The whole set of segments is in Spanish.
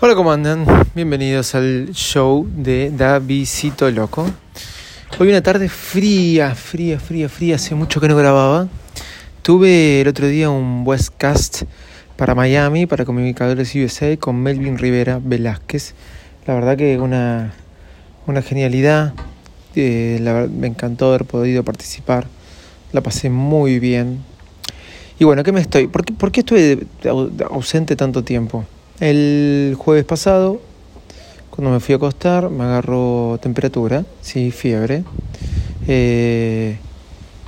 Hola, ¿cómo andan? Bienvenidos al show de Davidcito Loco. Hoy una tarde fría, fría, fría, fría, hace mucho que no grababa. Tuve el otro día un Westcast para Miami, para Comunicadores USA, con Melvin Rivera Velázquez. La verdad que una, una genialidad. Eh, me encantó haber podido participar. La pasé muy bien. Y bueno, ¿qué me estoy? ¿Por qué, por qué estuve ausente tanto tiempo? El jueves pasado, cuando me fui a acostar, me agarró temperatura, sí, fiebre, eh,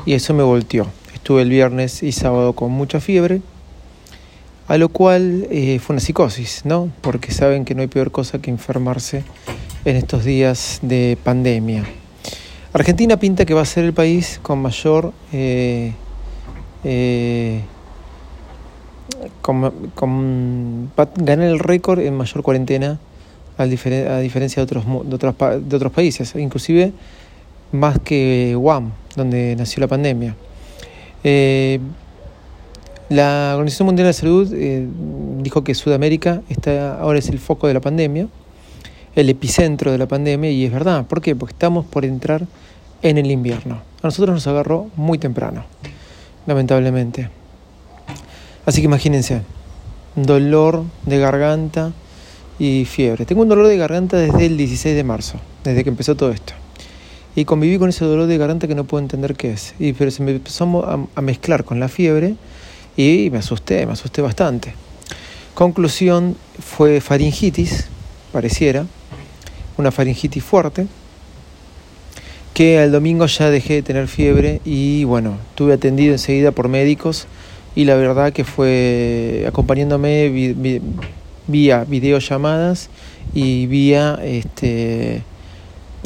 y eso me volteó. Estuve el viernes y sábado con mucha fiebre, a lo cual eh, fue una psicosis, ¿no? Porque saben que no hay peor cosa que enfermarse en estos días de pandemia. Argentina pinta que va a ser el país con mayor eh, con, con, ganar el récord en mayor cuarentena a, diferencia de otros, de, otros, de otros países, inclusive más que Guam, donde nació la pandemia. Eh, la Organización Mundial de Salud eh, dijo que Sudamérica está, ahora es el foco de la pandemia, el epicentro de la pandemia, y es verdad. ¿Por qué? Porque estamos por entrar en el invierno. A nosotros nos agarró muy temprano, lamentablemente. Así que imagínense, dolor de garganta y fiebre. Tengo un dolor de garganta desde el 16 de marzo, desde que empezó todo esto. Y conviví con ese dolor de garganta que no puedo entender qué es. Y, pero se me empezó a, mezclar con la fiebre y me asusté, me asusté bastante. Conclusión fue faringitis, pareciera, una faringitis fuerte, que al domingo ya dejé de tener fiebre y bueno, tuve atendido enseguida por médicos y la verdad que fue acompañándome vía videollamadas y vía este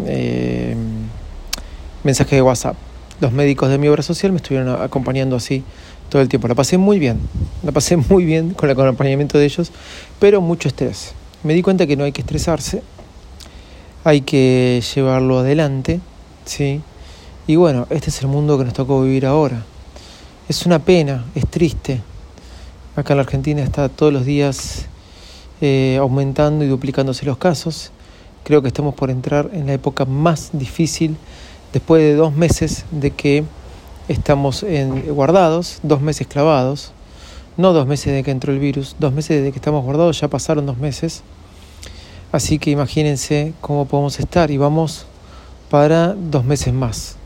eh, mensaje de WhatsApp. Los médicos de mi obra social me estuvieron acompañando así todo el tiempo. La pasé muy bien, la pasé muy bien con el acompañamiento de ellos, pero mucho estrés. Me di cuenta que no hay que estresarse, hay que llevarlo adelante, ¿sí? Y bueno, este es el mundo que nos tocó vivir ahora. Es una pena, es triste. Acá en la Argentina está todos los días eh, aumentando y duplicándose los casos. Creo que estamos por entrar en la época más difícil después de dos meses de que estamos guardados, dos meses clavados, no dos meses de que entró el virus, dos meses de que estamos guardados, ya pasaron dos meses. Así que imagínense cómo podemos estar y vamos para dos meses más.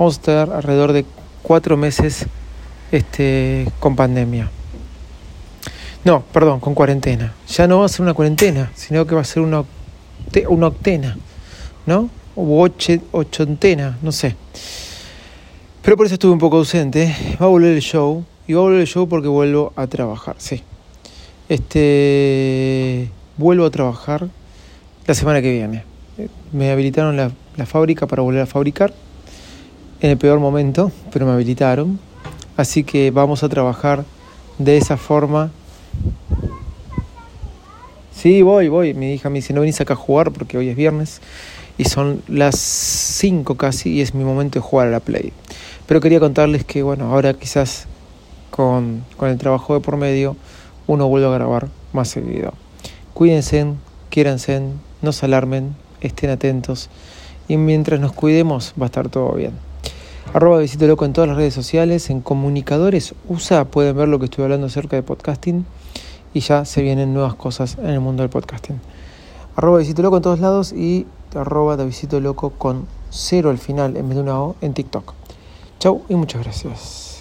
Vamos a estar alrededor de cuatro meses este, con pandemia. No, perdón, con cuarentena. Ya no va a ser una cuarentena, sino que va a ser una, una octena, ¿no? O ocho, no sé. Pero por eso estuve un poco ausente. Va a volver el show. Y va a volver el show porque vuelvo a trabajar, sí. Este. Vuelvo a trabajar la semana que viene. Me habilitaron la fábrica para volver a fabricar. En el peor momento, pero me habilitaron. Así que vamos a trabajar de esa forma. Sí, voy, voy. Mi hija me dice, no venís acá a jugar porque hoy es viernes y son las 5 casi y es mi momento de jugar a la Play. Pero quería contarles que, bueno, ahora quizás con, con el trabajo de por medio uno vuelve a grabar más seguido. Cuídense, quiéranse, no se alarmen, estén atentos y mientras nos cuidemos va a estar todo bien arroba Visito Loco en todas las redes sociales, en Comunicadores USA pueden ver lo que estoy hablando acerca de podcasting y ya se vienen nuevas cosas en el mundo del podcasting. Arroba Visito Loco en todos lados y arroba Visito Loco con cero al final en vez de una O en TikTok. Chau y muchas gracias.